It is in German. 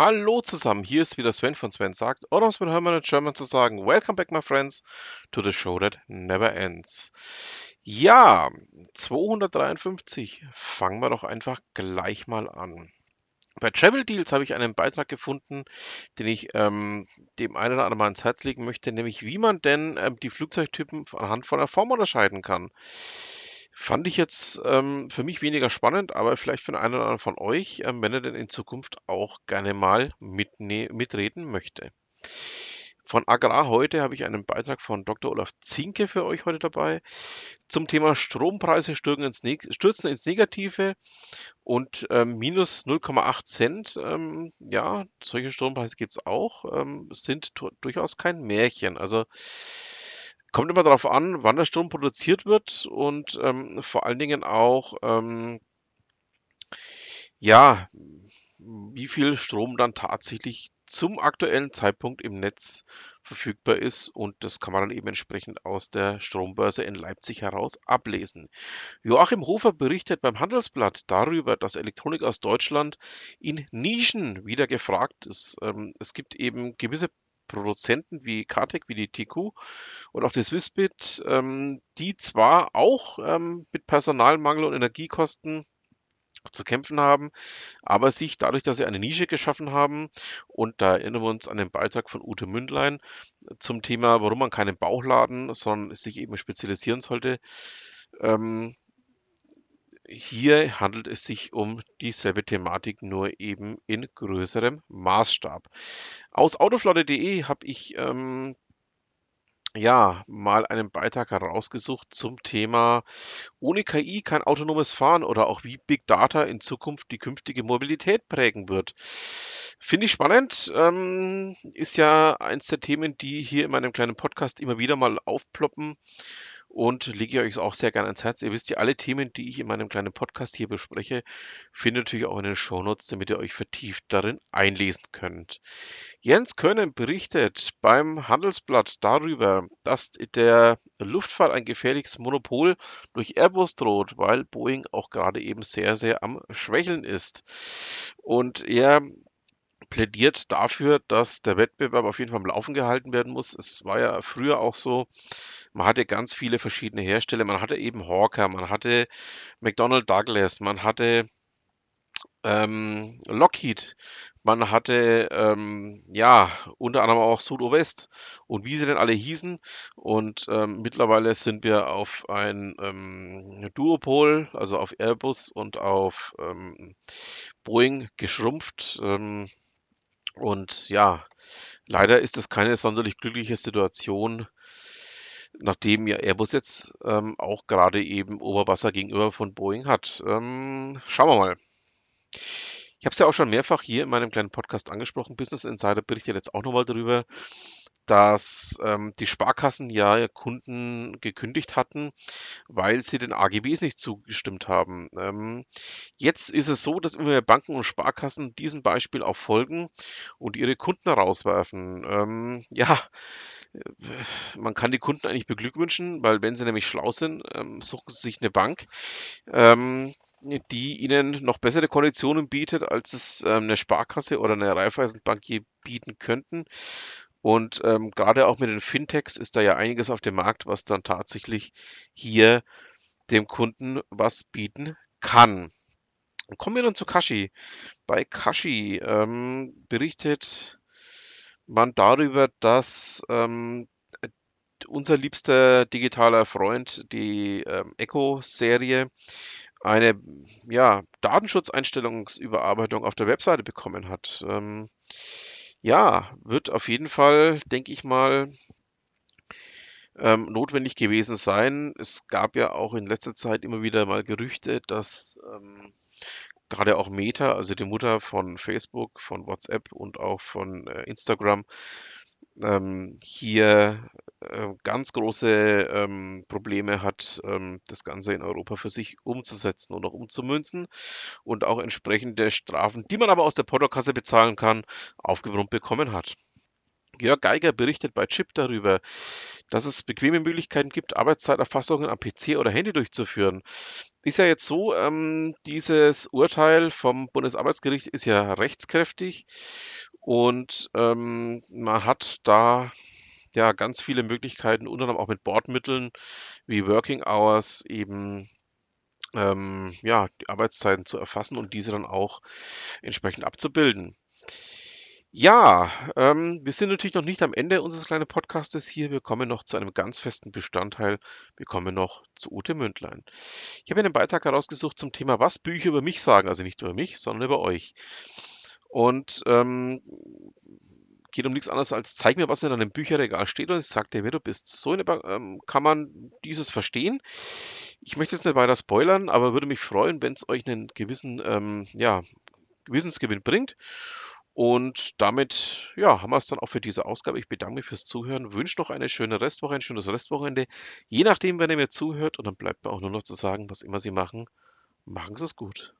Hallo zusammen, hier ist wieder Sven von Sven sagt, oder um es mit Hermann in German zu sagen, Welcome back my friends to the show that never ends. Ja, 253, fangen wir doch einfach gleich mal an. Bei Travel Deals habe ich einen Beitrag gefunden, den ich ähm, dem einen oder anderen mal ins Herz legen möchte, nämlich wie man denn ähm, die Flugzeugtypen anhand von der Form unterscheiden kann. Fand ich jetzt ähm, für mich weniger spannend, aber vielleicht für den einen oder anderen von euch, ähm, wenn er denn in Zukunft auch gerne mal mitreden möchte. Von Agrar heute habe ich einen Beitrag von Dr. Olaf Zinke für euch heute dabei zum Thema Strompreise stürzen ins, Neg stürzen ins Negative und ähm, minus 0,8 Cent. Ähm, ja, solche Strompreise gibt es auch, ähm, sind durchaus kein Märchen. Also Kommt immer darauf an, wann der Strom produziert wird und ähm, vor allen Dingen auch, ähm, ja, wie viel Strom dann tatsächlich zum aktuellen Zeitpunkt im Netz verfügbar ist und das kann man dann eben entsprechend aus der Strombörse in Leipzig heraus ablesen. Joachim Hofer berichtet beim Handelsblatt darüber, dass Elektronik aus Deutschland in Nischen wieder gefragt ist. Ähm, es gibt eben gewisse Produzenten wie Kartec, wie die TQ und auch die Swissbit, ähm, die zwar auch ähm, mit Personalmangel und Energiekosten zu kämpfen haben, aber sich dadurch, dass sie eine Nische geschaffen haben, und da erinnern wir uns an den Beitrag von Ute Mündlein zum Thema, warum man keinen Bauchladen, sondern sich eben spezialisieren sollte, ähm, hier handelt es sich um dieselbe Thematik, nur eben in größerem Maßstab. Aus autoflotte.de habe ich ähm, ja mal einen Beitrag herausgesucht zum Thema ohne KI kein autonomes Fahren oder auch wie Big Data in Zukunft die künftige Mobilität prägen wird. Finde ich spannend. Ähm, ist ja eins der Themen, die hier in meinem kleinen Podcast immer wieder mal aufploppen und lege ich euch auch sehr gerne ans Herz. Ihr wisst ja, alle Themen, die ich in meinem kleinen Podcast hier bespreche, findet ihr natürlich auch in den Shownotes, damit ihr euch vertieft darin einlesen könnt. Jens Können berichtet beim Handelsblatt darüber, dass der Luftfahrt ein gefährliches Monopol durch Airbus droht, weil Boeing auch gerade eben sehr, sehr am Schwächeln ist. Und er plädiert dafür, dass der Wettbewerb auf jeden Fall am Laufen gehalten werden muss. Es war ja früher auch so, man hatte ganz viele verschiedene Hersteller. Man hatte eben Hawker, man hatte McDonnell Douglas, man hatte ähm, Lockheed, man hatte ähm, ja unter anderem auch Südovest und wie sie denn alle hießen. Und ähm, mittlerweile sind wir auf ein ähm, Duopol, also auf Airbus und auf ähm, Boeing geschrumpft. Und ja, leider ist es keine sonderlich glückliche Situation, nachdem ja Airbus jetzt ähm, auch gerade eben Oberwasser gegenüber von Boeing hat. Ähm, schauen wir mal. Ich habe es ja auch schon mehrfach hier in meinem kleinen Podcast angesprochen. Business Insider berichtet jetzt auch nochmal darüber, dass ähm, die Sparkassen ja Kunden gekündigt hatten, weil sie den AGBs nicht zugestimmt haben. Ähm, jetzt ist es so, dass immer mehr Banken und Sparkassen diesem Beispiel auch folgen und ihre Kunden rauswerfen. Ähm, ja, äh, man kann die Kunden eigentlich beglückwünschen, weil wenn sie nämlich schlau sind, ähm, suchen sie sich eine Bank. Ähm, die ihnen noch bessere Konditionen bietet, als es ähm, eine Sparkasse oder eine Raiffeisenbank je bieten könnten. Und ähm, gerade auch mit den Fintechs ist da ja einiges auf dem Markt, was dann tatsächlich hier dem Kunden was bieten kann. Kommen wir nun zu Kashi. Bei Kashi ähm, berichtet man darüber, dass ähm, unser liebster digitaler Freund, die ähm, Echo-Serie, eine ja, Datenschutzeinstellungsüberarbeitung auf der Webseite bekommen hat. Ähm, ja, wird auf jeden Fall, denke ich mal, ähm, notwendig gewesen sein. Es gab ja auch in letzter Zeit immer wieder mal Gerüchte, dass ähm, gerade auch Meta, also die Mutter von Facebook, von WhatsApp und auch von äh, Instagram, ähm, hier äh, ganz große ähm, Probleme hat, ähm, das Ganze in Europa für sich umzusetzen und auch umzumünzen und auch entsprechende Strafen, die man aber aus der Portokasse bezahlen kann, aufgebrummt bekommen hat. Jörg Geiger berichtet bei Chip darüber, dass es bequeme Möglichkeiten gibt, Arbeitszeiterfassungen am PC oder Handy durchzuführen. Ist ja jetzt so, ähm, dieses Urteil vom Bundesarbeitsgericht ist ja rechtskräftig und ähm, man hat da ja ganz viele Möglichkeiten, unter anderem auch mit Bordmitteln wie Working Hours eben ähm, ja, die Arbeitszeiten zu erfassen und diese dann auch entsprechend abzubilden. Ja, ähm, wir sind natürlich noch nicht am Ende unseres kleinen Podcastes hier. Wir kommen noch zu einem ganz festen Bestandteil. Wir kommen noch zu Ute Mündlein. Ich habe einen Beitrag herausgesucht zum Thema, was Bücher über mich sagen. Also nicht über mich, sondern über euch. Und ähm, geht um nichts anderes als zeig mir, was in einem Bücherregal steht und ich sag dir, wer du bist. So ähm, kann man dieses verstehen. Ich möchte jetzt nicht weiter spoilern, aber würde mich freuen, wenn es euch einen gewissen ähm, ja, Gewissensgewinn bringt. Und damit, ja, haben wir es dann auch für diese Ausgabe. Ich bedanke mich fürs Zuhören, wünsche noch eine schöne Restwoche, ein schönes Restwochenende. Je nachdem, wenn ihr mir zuhört. Und dann bleibt mir auch nur noch zu sagen, was immer Sie machen, machen Sie es gut.